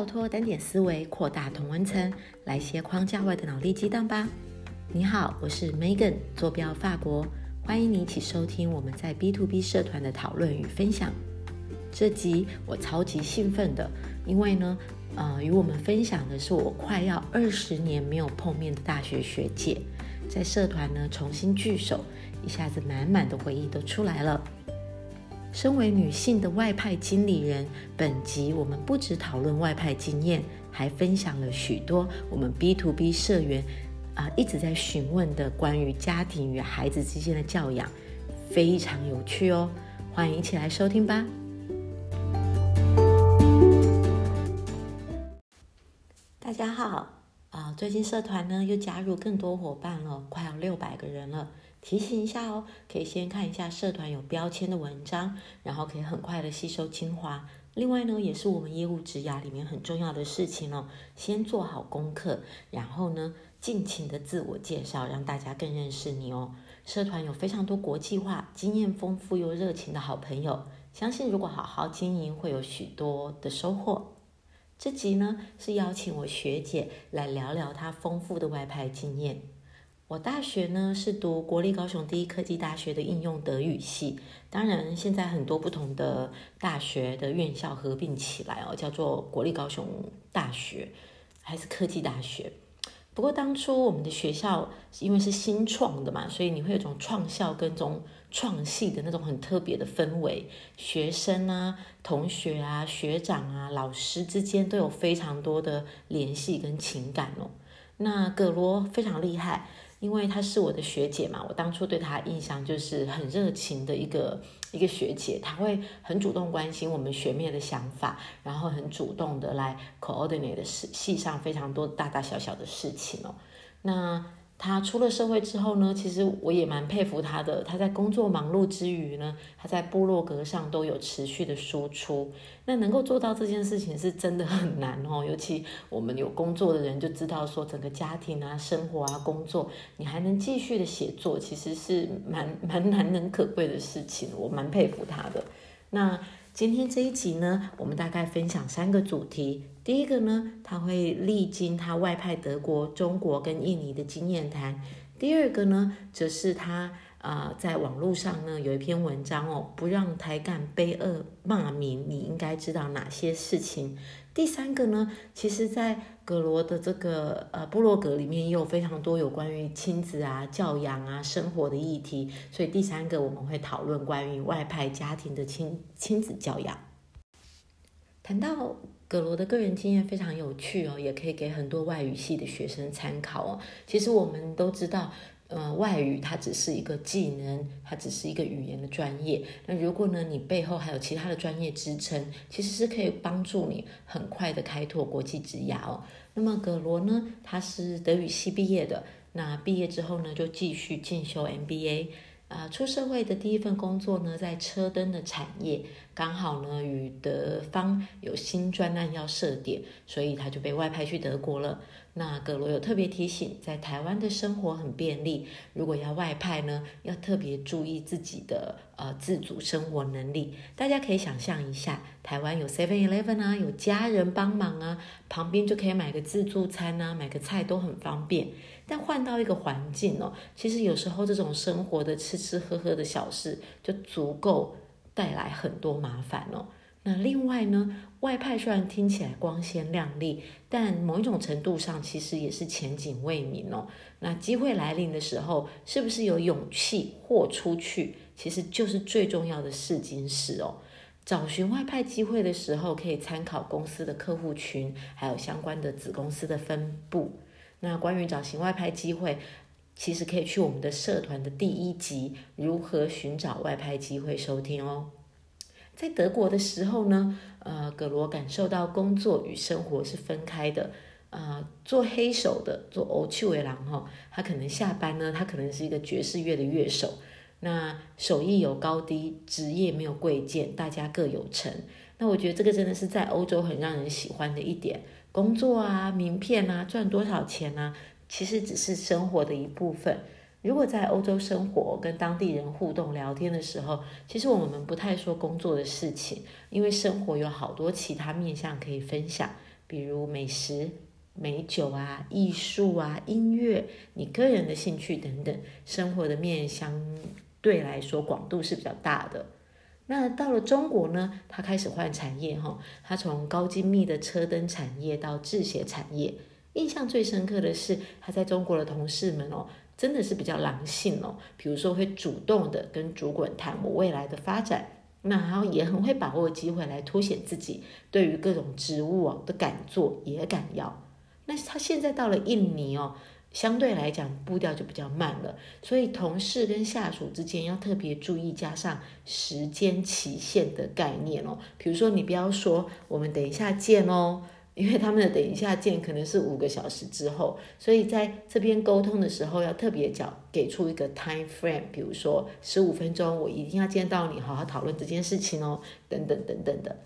跳脱单点思维，扩大同温层，来些框架外的脑力激荡吧！你好，我是 Megan，坐标法国，欢迎你一起收听我们在 B to B 社团的讨论与分享。这集我超级兴奋的，因为呢，呃，与我们分享的是我快要二十年没有碰面的大学学姐，在社团呢重新聚首，一下子满满的回忆都出来了。身为女性的外派经理人，本集我们不只讨论外派经验，还分享了许多我们 B to B 社员啊一直在询问的关于家庭与孩子之间的教养，非常有趣哦！欢迎一起来收听吧。大家好啊，最近社团呢又加入更多伙伴了，快要六百个人了。提醒一下哦，可以先看一下社团有标签的文章，然后可以很快的吸收精华。另外呢，也是我们业务职涯里面很重要的事情哦，先做好功课，然后呢，尽情的自我介绍，让大家更认识你哦。社团有非常多国际化、经验丰富又热情的好朋友，相信如果好好经营，会有许多的收获。这集呢，是邀请我学姐来聊聊她丰富的外派经验。我大学呢是读国立高雄第一科技大学的应用德语系，当然现在很多不同的大学的院校合并起来哦，叫做国立高雄大学还是科技大学。不过当初我们的学校因为是新创的嘛，所以你会有种创校跟种创系的那种很特别的氛围，学生啊、同学啊、学长啊、老师之间都有非常多的联系跟情感哦。那葛罗非常厉害。因为她是我的学姐嘛，我当初对她印象就是很热情的一个一个学姐，她会很主动关心我们学妹的想法，然后很主动的来 coordinate 的事系上非常多大大小小的事情哦，那。他出了社会之后呢，其实我也蛮佩服他的。他在工作忙碌之余呢，他在部落格上都有持续的输出。那能够做到这件事情是真的很难哦，尤其我们有工作的人就知道说，整个家庭啊、生活啊、工作，你还能继续的写作，其实是蛮蛮难能可贵的事情。我蛮佩服他的。那。今天这一集呢，我们大概分享三个主题。第一个呢，他会历经他外派德国、中国跟印尼的经验谈；第二个呢，则是他啊在网络上呢有一篇文章哦，不让台干悲恶骂名，你应该知道哪些事情。第三个呢，其实，在格罗的这个呃部落格里面也有非常多有关于亲子啊、教养啊、生活的议题，所以第三个我们会讨论关于外派家庭的亲亲子教养。谈到葛罗的个人经验非常有趣哦，也可以给很多外语系的学生参考哦。其实我们都知道。呃，外语它只是一个技能，它只是一个语言的专业。那如果呢，你背后还有其他的专业支撑，其实是可以帮助你很快的开拓国际职涯哦。那么葛罗呢，他是德语系毕业的，那毕业之后呢，就继续进修 MBA。啊，出社会的第一份工作呢，在车灯的产业，刚好呢与德方有新专案要设点，所以他就被外派去德国了。那葛罗有特别提醒，在台湾的生活很便利，如果要外派呢，要特别注意自己的呃自主生活能力。大家可以想象一下，台湾有 Seven Eleven 啊，有家人帮忙啊，旁边就可以买个自助餐啊，买个菜都很方便。但换到一个环境哦，其实有时候这种生活的吃吃喝喝的小事，就足够带来很多麻烦哦。那另外呢，外派虽然听起来光鲜亮丽，但某一种程度上其实也是前景未明哦。那机会来临的时候，是不是有勇气豁出去，其实就是最重要的试金石哦。找寻外派机会的时候，可以参考公司的客户群，还有相关的子公司的分布。那关于找寻外派机会，其实可以去我们的社团的第一集《如何寻找外派机会》收听哦。在德国的时候呢，呃，葛罗感受到工作与生活是分开的。啊，做黑手的，做欧趣维郎哈，他可能下班呢，他可能是一个爵士乐的乐手。那手艺有高低，职业没有贵贱，大家各有成。那我觉得这个真的是在欧洲很让人喜欢的一点。工作啊，名片啊，赚多少钱啊，其实只是生活的一部分。如果在欧洲生活，跟当地人互动聊天的时候，其实我们不太说工作的事情，因为生活有好多其他面向可以分享。比如美食、美酒啊、艺术啊、音乐，你个人的兴趣等等，生活的面相对来说广度是比较大的。那到了中国呢，他开始换产业哈，他从高精密的车灯产业到制鞋产业。印象最深刻的是，他在中国的同事们哦，真的是比较狼性哦。比如说会主动的跟主管谈我未来的发展，那然后也很会把握机会来凸显自己对于各种职务哦的敢做也敢要。那他现在到了印尼哦。相对来讲，步调就比较慢了，所以同事跟下属之间要特别注意，加上时间期限的概念哦。比如说，你不要说我们等一下见哦，因为他们的等一下见可能是五个小时之后，所以在这边沟通的时候要特别讲，给出一个 time frame，比如说十五分钟，我一定要见到你，好好讨论这件事情哦，等等等等的。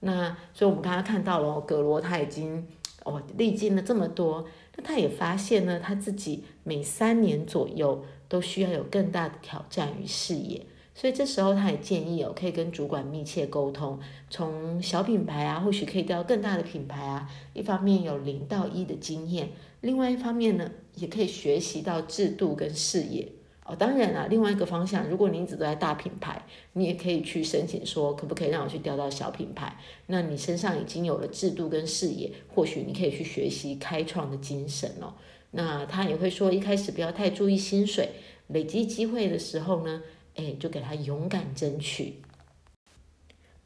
那所以我们刚刚看到了，格罗他已经哦历经了这么多。那他也发现呢，他自己每三年左右都需要有更大的挑战与视野，所以这时候他也建议哦，可以跟主管密切沟通，从小品牌啊，或许可以调到更大的品牌啊，一方面有零到一的经验，另外一方面呢，也可以学习到制度跟视野。哦，当然啦，另外一个方向，如果你一直都在大品牌，你也可以去申请说，可不可以让我去调到小品牌？那你身上已经有了制度跟视野，或许你可以去学习开创的精神哦。那他也会说，一开始不要太注意薪水，累积机会的时候呢，哎，就给他勇敢争取。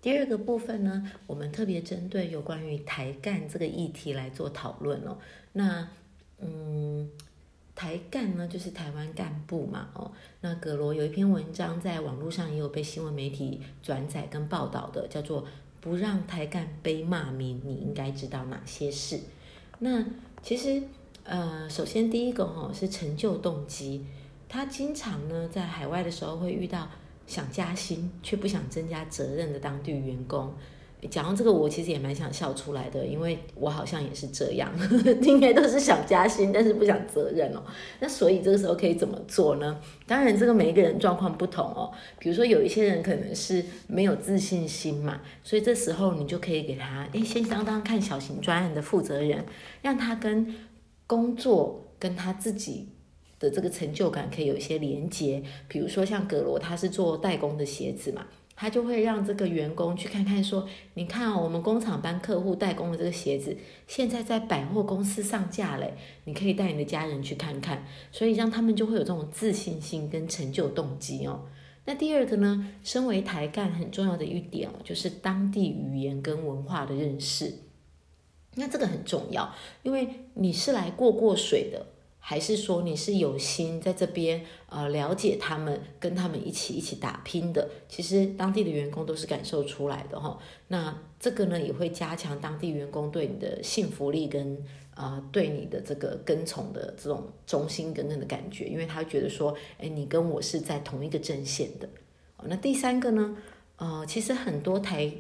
第二个部分呢，我们特别针对有关于台干这个议题来做讨论哦。那，嗯。台干呢，就是台湾干部嘛，哦，那葛罗有一篇文章在网络上也有被新闻媒体转载跟报道的，叫做“不让台干背骂名”，你应该知道哪些事？那其实，呃，首先第一个哈是成就动机，他经常呢在海外的时候会遇到想加薪却不想增加责任的当地员工。讲到这个，我其实也蛮想笑出来的，因为我好像也是这样，应该都是想加薪，但是不想责任哦。那所以这个时候可以怎么做呢？当然，这个每一个人状况不同哦。比如说，有一些人可能是没有自信心嘛，所以这时候你就可以给他，哎，先当当看小型专案的负责人，让他跟工作跟他自己的这个成就感可以有一些连接。比如说像葛罗，他是做代工的鞋子嘛。他就会让这个员工去看看，说：“你看哦，我们工厂帮客户代工的这个鞋子，现在在百货公司上架嘞，你可以带你的家人去看看。”所以让他们就会有这种自信心跟成就动机哦。那第二个呢，身为台干很重要的一点哦，就是当地语言跟文化的认识。那这个很重要，因为你是来过过水的。还是说你是有心在这边呃了解他们，跟他们一起一起打拼的？其实当地的员工都是感受出来的哈。那这个呢也会加强当地员工对你的信服力跟呃对你的这个跟从的这种忠心耿耿的感觉，因为他觉得说，哎，你跟我是在同一个阵线的。那第三个呢，呃，其实很多台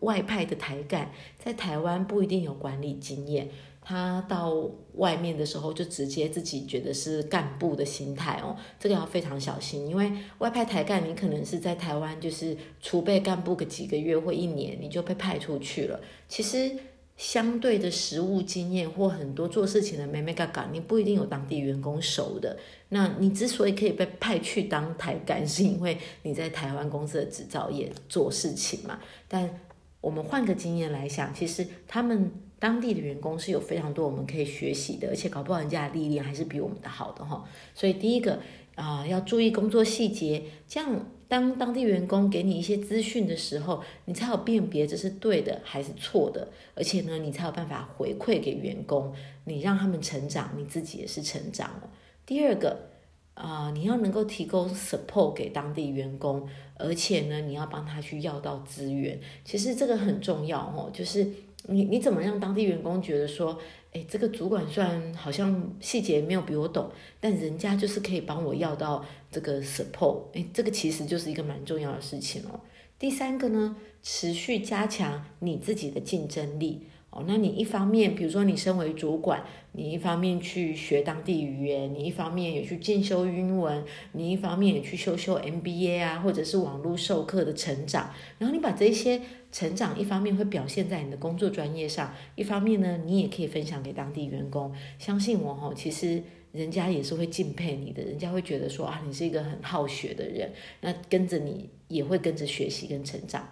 外派的台干在台湾不一定有管理经验。他到外面的时候，就直接自己觉得是干部的心态哦，这个要非常小心，因为外派台干，你可能是在台湾就是储备干部个几个月或一年，你就被派出去了。其实相对的实务经验或很多做事情的妹妹嘎嘎，你不一定有当地员工熟的。那你之所以可以被派去当台干，是因为你在台湾公司的制造业做事情嘛。但我们换个经验来想，其实他们。当地的员工是有非常多我们可以学习的，而且搞不好人家的历练还是比我们的好的哈。所以第一个啊，要注意工作细节，这样当当地员工给你一些资讯的时候，你才有辨别这是对的还是错的，而且呢，你才有办法回馈给员工，你让他们成长，你自己也是成长了。第二个啊，你要能够提供 support 给当地员工，而且呢，你要帮他去要到资源，其实这个很重要哦，就是。你你怎么让当地员工觉得说，哎，这个主管虽然好像细节没有比我懂，但人家就是可以帮我要到这个 support，哎，这个其实就是一个蛮重要的事情哦。第三个呢，持续加强你自己的竞争力哦，那你一方面，比如说你身为主管，你一方面去学当地语言，你一方面也去进修英文，你一方面也去修修 MBA 啊，或者是网络授课的成长，然后你把这些成长一方面会表现在你的工作专业上，一方面呢，你也可以分享给当地员工。相信我哈，其实人家也是会敬佩你的，人家会觉得说啊，你是一个很好学的人，那跟着你也会跟着学习跟成长。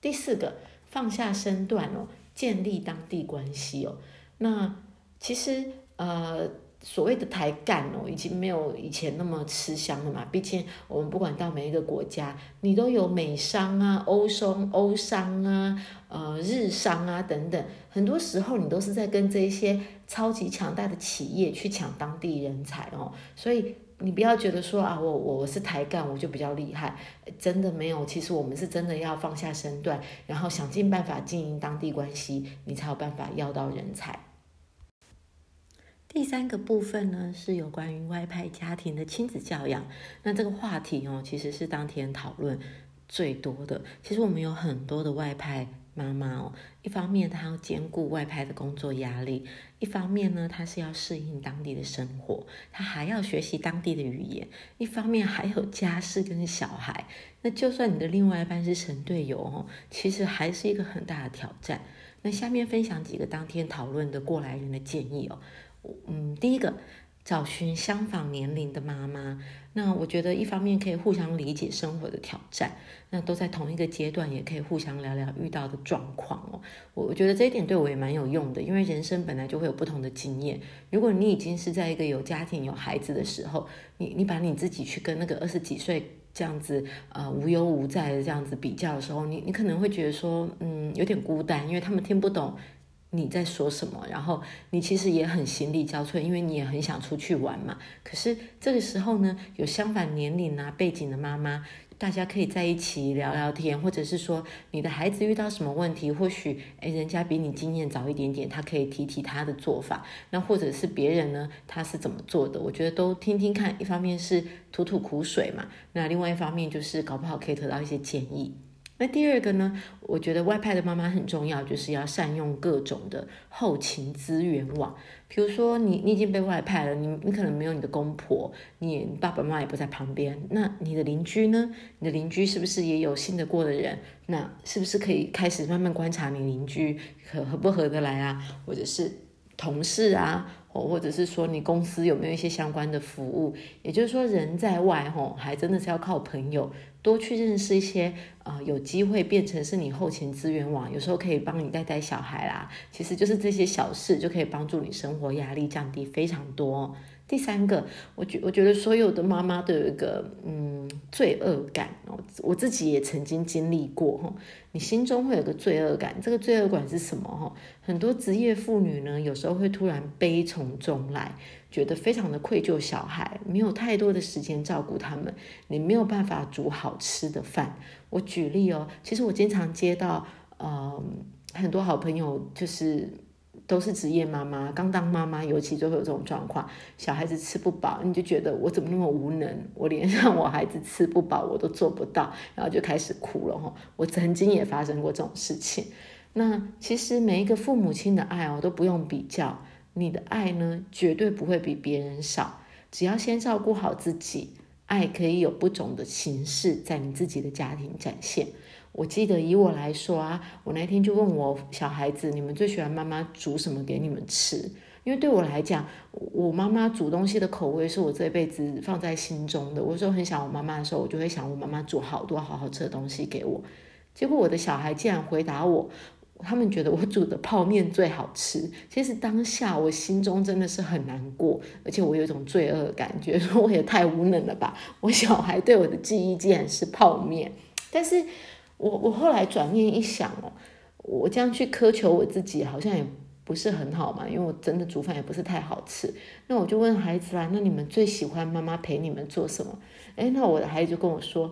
第四个，放下身段哦。建立当地关系哦，那其实呃所谓的台干哦，已经没有以前那么吃香了嘛。毕竟我们不管到每一个国家，你都有美商啊、欧商、欧商啊、呃日商啊等等，很多时候你都是在跟这些超级强大的企业去抢当地人才哦，所以。你不要觉得说啊，我我我是台干，我就比较厉害，真的没有。其实我们是真的要放下身段，然后想尽办法经营当地关系，你才有办法要到人才。第三个部分呢，是有关于外派家庭的亲子教养。那这个话题哦，其实是当天讨论最多的。其实我们有很多的外派。妈妈哦，一方面她要兼顾外派的工作压力，一方面呢，她是要适应当地的生活，她还要学习当地的语言，一方面还有家事跟小孩。那就算你的另外一半是神队友哦，其实还是一个很大的挑战。那下面分享几个当天讨论的过来人的建议哦，嗯，第一个。找寻相仿年龄的妈妈，那我觉得一方面可以互相理解生活的挑战，那都在同一个阶段，也可以互相聊聊遇到的状况哦。我我觉得这一点对我也蛮有用的，因为人生本来就会有不同的经验。如果你已经是在一个有家庭有孩子的时候，你你把你自己去跟那个二十几岁这样子呃无忧无在的这样子比较的时候，你你可能会觉得说嗯有点孤单，因为他们听不懂。你在说什么？然后你其实也很心力交瘁，因为你也很想出去玩嘛。可是这个时候呢，有相反年龄啊背景的妈妈，大家可以在一起聊聊天，或者是说你的孩子遇到什么问题，或许诶人家比你经验早一点点，他可以提提他的做法。那或者是别人呢，他是怎么做的？我觉得都听听看。一方面是吐吐苦水嘛，那另外一方面就是搞不好可以得到一些建议。那第二个呢？我觉得外派的妈妈很重要，就是要善用各种的后勤资源网。比如说，你你已经被外派了，你你可能没有你的公婆，你爸爸妈妈也不在旁边。那你的邻居呢？你的邻居是不是也有信得过的人？那是不是可以开始慢慢观察你邻居合合不合得来啊？或者是同事啊？或者是说你公司有没有一些相关的服务？也就是说，人在外吼，还真的是要靠朋友。多去认识一些，啊，有机会变成是你后勤资源网，有时候可以帮你带带小孩啦。其实就是这些小事就可以帮助你生活压力降低非常多。第三个，我觉我觉得所有的妈妈都有一个嗯罪恶感哦，我自己也曾经经历过哈。你心中会有个罪恶感，这个罪恶感是什么哈？很多职业妇女呢，有时候会突然悲从中来。觉得非常的愧疚，小孩没有太多的时间照顾他们，你没有办法煮好吃的饭。我举例哦，其实我经常接到，呃，很多好朋友就是都是职业妈妈，刚当妈妈，尤其就会有这种状况，小孩子吃不饱，你就觉得我怎么那么无能，我连让我孩子吃不饱我都做不到，然后就开始哭了哈。我曾经也发生过这种事情。那其实每一个父母亲的爱哦，都不用比较。你的爱呢，绝对不会比别人少。只要先照顾好自己，爱可以有不同的形式在你自己的家庭展现。我记得以我来说啊，我那天就问我小孩子：“你们最喜欢妈妈煮什么给你们吃？”因为对我来讲，我妈妈煮东西的口味是我这辈子放在心中的。我说很想我妈妈的时候，我就会想我妈妈煮好多好好吃的东西给我。结果我的小孩竟然回答我。他们觉得我煮的泡面最好吃，其实当下我心中真的是很难过，而且我有一种罪恶感，觉 说我也太无能了吧。我小孩对我的记忆竟然是泡面，但是我我后来转念一想哦，我这样去苛求我自己好像也不是很好嘛，因为我真的煮饭也不是太好吃。那我就问孩子啦，那你们最喜欢妈妈陪你们做什么？诶，那我的孩子就跟我说，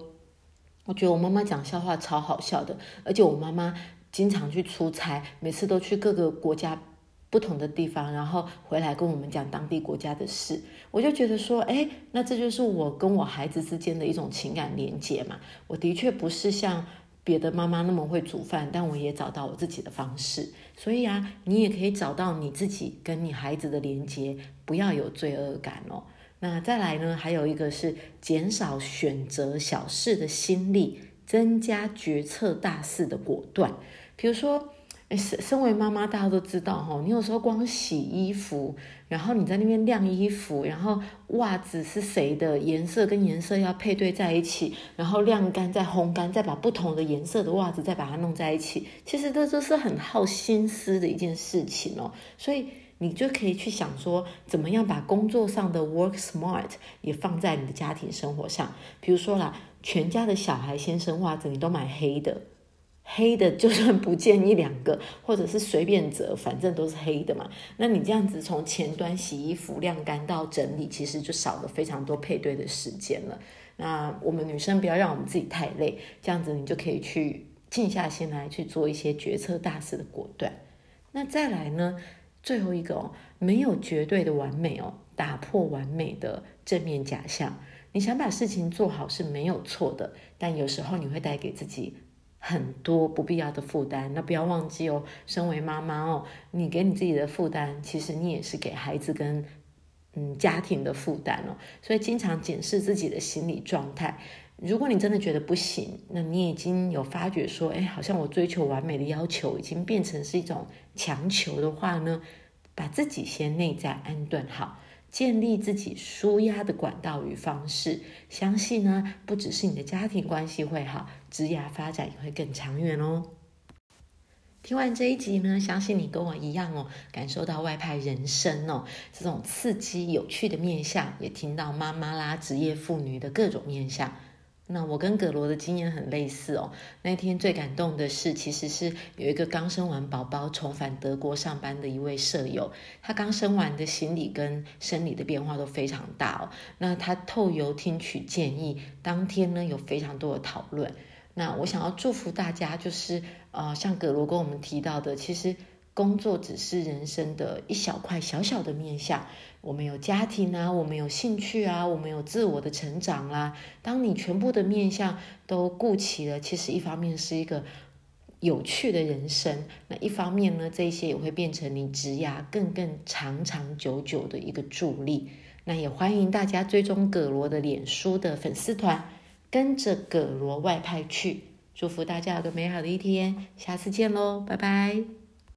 我觉得我妈妈讲笑话超好笑的，而且我妈妈。经常去出差，每次都去各个国家不同的地方，然后回来跟我们讲当地国家的事。我就觉得说，哎，那这就是我跟我孩子之间的一种情感连接嘛。我的确不是像别的妈妈那么会煮饭，但我也找到我自己的方式。所以啊，你也可以找到你自己跟你孩子的连接，不要有罪恶感哦。那再来呢，还有一个是减少选择小事的心力，增加决策大事的果断。比如说。身身为妈妈，大家都知道哈，你有时候光洗衣服，然后你在那边晾衣服，然后袜子是谁的颜色跟颜色要配对在一起，然后晾干再烘干，再把不同的颜色的袜子再把它弄在一起，其实这都是很耗心思的一件事情哦。所以你就可以去想说，怎么样把工作上的 work smart 也放在你的家庭生活上。比如说啦，全家的小孩先生袜子你都买黑的。黑的就算不见一两个，或者是随便折，反正都是黑的嘛。那你这样子从前端洗衣服、晾干到整理，其实就少了非常多配对的时间了。那我们女生不要让我们自己太累，这样子你就可以去静下心来去做一些决策大事的果断。那再来呢，最后一个哦，没有绝对的完美哦，打破完美的正面假象。你想把事情做好是没有错的，但有时候你会带给自己。很多不必要的负担，那不要忘记哦。身为妈妈哦，你给你自己的负担，其实你也是给孩子跟嗯家庭的负担哦。所以经常检视自己的心理状态。如果你真的觉得不行，那你已经有发觉说，哎，好像我追求完美的要求已经变成是一种强求的话呢，把自己先内在安顿好。建立自己舒压的管道与方式，相信呢，不只是你的家庭关系会好，职业发展也会更长远哦。听完这一集呢，相信你跟我一样哦，感受到外派人生哦这种刺激有趣的面相，也听到妈妈啦、职业妇女的各种面相。那我跟葛罗的经验很类似哦。那天最感动的是，其实是有一个刚生完宝宝重返德国上班的一位舍友，他刚生完的心理跟生理的变化都非常大哦。那他透由听取建议，当天呢有非常多的讨论。那我想要祝福大家，就是呃，像葛罗跟我们提到的，其实。工作只是人生的一小块小小的面相，我们有家庭啊，我们有兴趣啊，我们有自我的成长啦。当你全部的面相都顾齐了，其实一方面是一个有趣的人生，那一方面呢，这些也会变成你职涯更更长长久久的一个助力。那也欢迎大家追踪葛罗的脸书的粉丝团，跟着葛罗外派去。祝福大家有个美好的一天，下次见喽，拜拜。